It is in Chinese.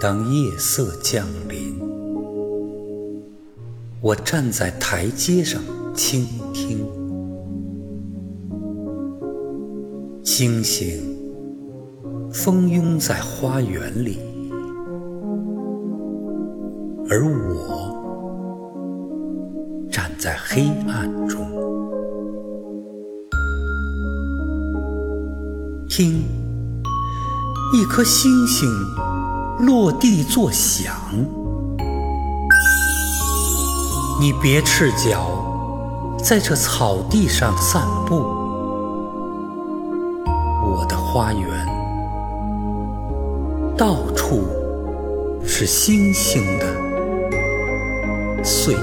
当夜色降临，我站在台阶上倾听，星星蜂拥在花园里，而我站在黑暗中，听一颗星星。落地作响，你别赤脚在这草地上散步。我的花园到处是星星的碎。